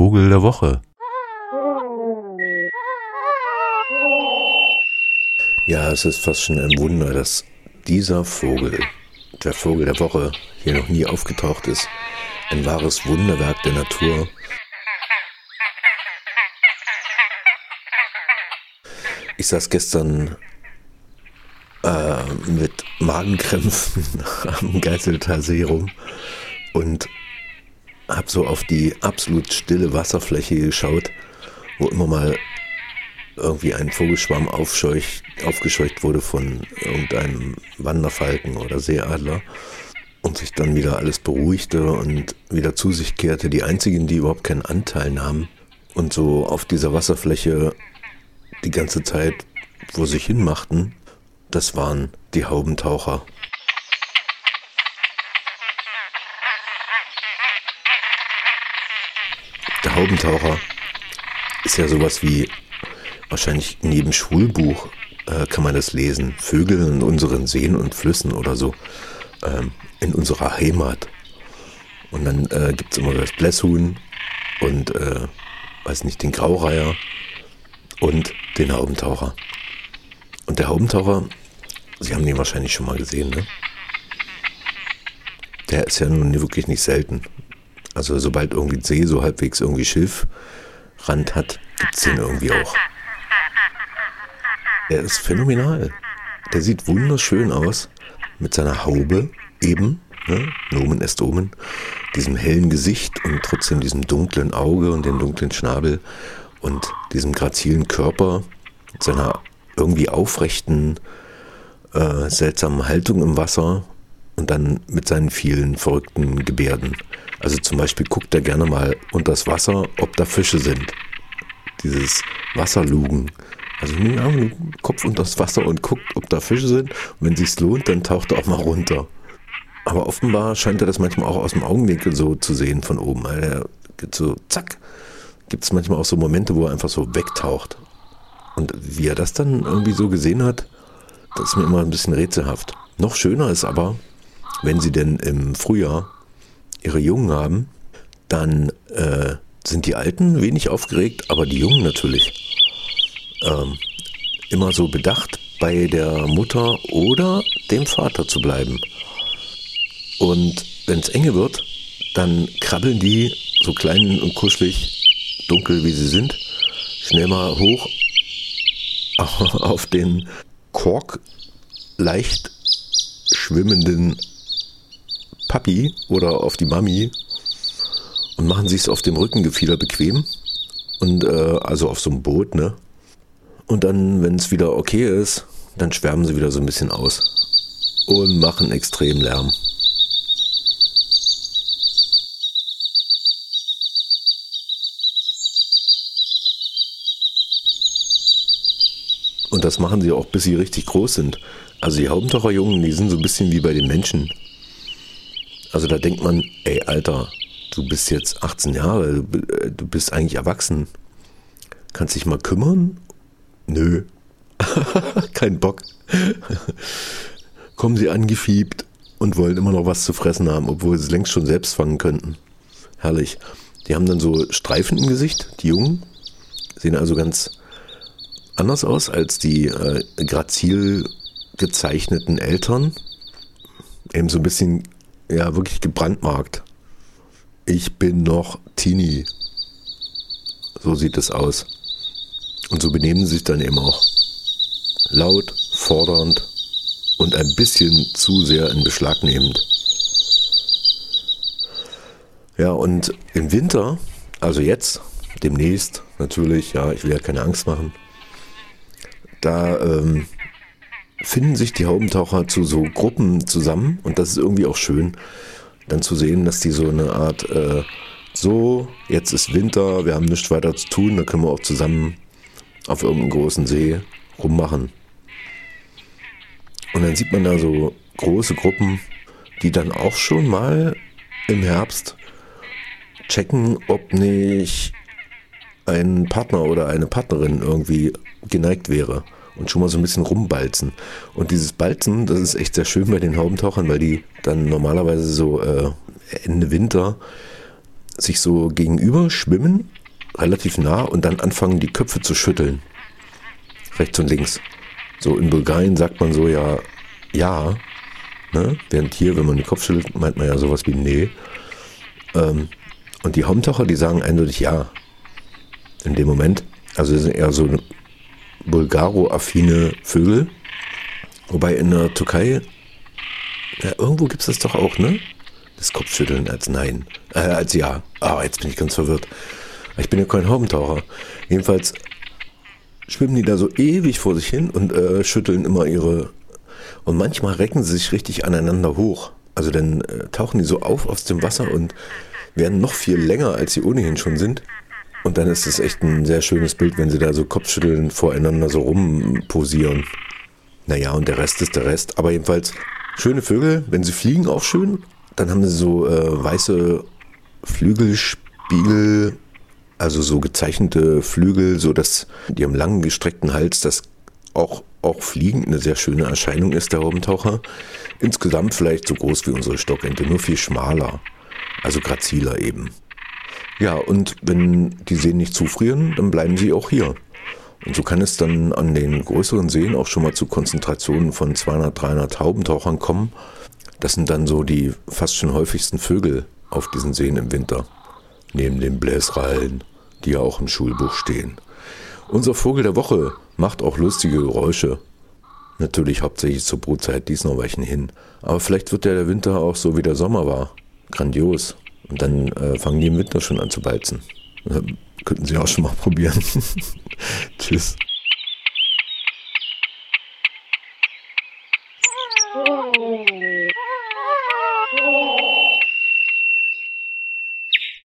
Vogel der Woche. Ja, es ist fast schon ein Wunder, dass dieser Vogel, der Vogel der Woche, hier noch nie aufgetaucht ist. Ein wahres Wunderwerk der Natur. Ich saß gestern äh, mit Magenkrämpfen am Geiselter See rum und habe so auf die absolut stille Wasserfläche geschaut, wo immer mal irgendwie ein Vogelschwarm aufgescheucht wurde von irgendeinem Wanderfalken oder Seeadler und sich dann wieder alles beruhigte und wieder zu sich kehrte. Die einzigen, die überhaupt keinen Anteil nahmen und so auf dieser Wasserfläche die ganze Zeit vor sich hin machten, das waren die Haubentaucher. Haubentaucher ist ja sowas wie wahrscheinlich in jedem Schulbuch äh, kann man das lesen. Vögel in unseren Seen und Flüssen oder so. Ähm, in unserer Heimat. Und dann äh, gibt es immer das Blässhuhn und, äh, weiß nicht, den Graureiher und den Haubentaucher. Und der Haubentaucher, Sie haben den wahrscheinlich schon mal gesehen, ne? Der ist ja nun wirklich nicht selten. Also sobald irgendwie See so halbwegs irgendwie Schilfrand hat, gibt es den irgendwie auch. Der ist phänomenal. Der sieht wunderschön aus mit seiner Haube eben, ne? Nomen est Omen, diesem hellen Gesicht und trotzdem diesem dunklen Auge und dem dunklen Schnabel und diesem grazilen Körper, mit seiner irgendwie aufrechten, äh, seltsamen Haltung im Wasser und dann mit seinen vielen verrückten Gebärden. Also zum Beispiel guckt er gerne mal unter das Wasser, ob da Fische sind. Dieses Wasserlugen. Also den Kopf unter das Wasser und guckt, ob da Fische sind. Und wenn sich's lohnt, dann taucht er auch mal runter. Aber offenbar scheint er das manchmal auch aus dem Augenwinkel so zu sehen von oben. Also er geht so, zack, gibt es manchmal auch so Momente, wo er einfach so wegtaucht. Und wie er das dann irgendwie so gesehen hat, das ist mir immer ein bisschen rätselhaft. Noch schöner ist aber, wenn sie denn im Frühjahr ihre Jungen haben, dann äh, sind die Alten wenig aufgeregt, aber die Jungen natürlich. Ähm, immer so bedacht, bei der Mutter oder dem Vater zu bleiben. Und wenn es enge wird, dann krabbeln die so klein und kuschelig, dunkel wie sie sind, schnell mal hoch auf den Kork leicht schwimmenden Papi oder auf die Mami und machen sich es auf dem Rückengefieder bequem. Und äh, also auf so einem Boot, ne? Und dann, wenn es wieder okay ist, dann schwärmen sie wieder so ein bisschen aus und machen extrem Lärm. Und das machen sie auch, bis sie richtig groß sind. Also die Haubentaucherjungen, die sind so ein bisschen wie bei den Menschen. Also da denkt man, ey Alter, du bist jetzt 18 Jahre, du bist eigentlich erwachsen. Kannst dich mal kümmern? Nö. Kein Bock. Kommen sie angefiebt und wollen immer noch was zu fressen haben, obwohl sie es längst schon selbst fangen könnten. Herrlich. Die haben dann so Streifen im Gesicht, die Jungen. Sehen also ganz anders aus als die äh, grazil gezeichneten Eltern. Eben so ein bisschen, ja, wirklich gebrandmarkt. Ich bin noch Teenie. So sieht es aus. Und so benehmen sie sich dann eben auch. Laut, fordernd und ein bisschen zu sehr in Beschlag nehmend. Ja, und im Winter, also jetzt, demnächst natürlich, ja, ich will ja keine Angst machen, da ähm, finden sich die Haubentaucher zu so Gruppen zusammen und das ist irgendwie auch schön, dann zu sehen, dass die so eine Art, äh, so, jetzt ist Winter, wir haben nichts weiter zu tun, da können wir auch zusammen auf irgendeinem großen See rummachen. Und dann sieht man da so große Gruppen, die dann auch schon mal im Herbst checken, ob nicht ein Partner oder eine Partnerin irgendwie geneigt wäre und schon mal so ein bisschen rumbalzen. Und dieses Balzen, das ist echt sehr schön bei den Haubentauchern, weil die dann normalerweise so äh, Ende Winter sich so gegenüber schwimmen, relativ nah und dann anfangen, die Köpfe zu schütteln. Rechts und links. So in Bulgarien sagt man so ja, ja. Ne? Während hier, wenn man den Kopf schüttelt, meint man ja sowas wie nee. Ähm, und die Haumtaucher, die sagen eindeutig ja. In dem Moment. Also das sind eher so Bulgaro-affine Vögel. Wobei in der Türkei, ja, irgendwo gibt es das doch auch, ne? Das Kopfschütteln als Nein. Äh, als Ja. Ah, jetzt bin ich ganz verwirrt. Ich bin ja kein Haubentaucher. Jedenfalls schwimmen die da so ewig vor sich hin und äh, schütteln immer ihre. Und manchmal recken sie sich richtig aneinander hoch. Also dann äh, tauchen die so auf aus dem Wasser und werden noch viel länger, als sie ohnehin schon sind. Und dann ist es echt ein sehr schönes Bild, wenn sie da so Kopfschütteln voreinander so rumposieren. Naja, und der Rest ist der Rest. Aber jedenfalls schöne Vögel. Wenn sie fliegen, auch schön. Dann haben sie so äh, weiße Flügelspiegel, also so gezeichnete Flügel, so dass die am langen gestreckten Hals das auch, auch fliegend eine sehr schöne Erscheinung ist, der Haubentaucher. Insgesamt vielleicht so groß wie unsere Stockente, nur viel schmaler. Also graziler eben. Ja, und wenn die Seen nicht zufrieren, dann bleiben sie auch hier. Und so kann es dann an den größeren Seen auch schon mal zu Konzentrationen von 200, 300 Haubentauchern kommen. Das sind dann so die fast schon häufigsten Vögel auf diesen Seen im Winter. Neben den Bläsrallen, die ja auch im Schulbuch stehen. Unser Vogel der Woche macht auch lustige Geräusche. Natürlich hauptsächlich zur Brutzeit, dies noch weichen hin. Aber vielleicht wird ja der Winter auch so wie der Sommer war. Grandios. Und dann äh, fangen die im Winter schon an zu balzen. Könnten Sie auch schon mal probieren. Tschüss.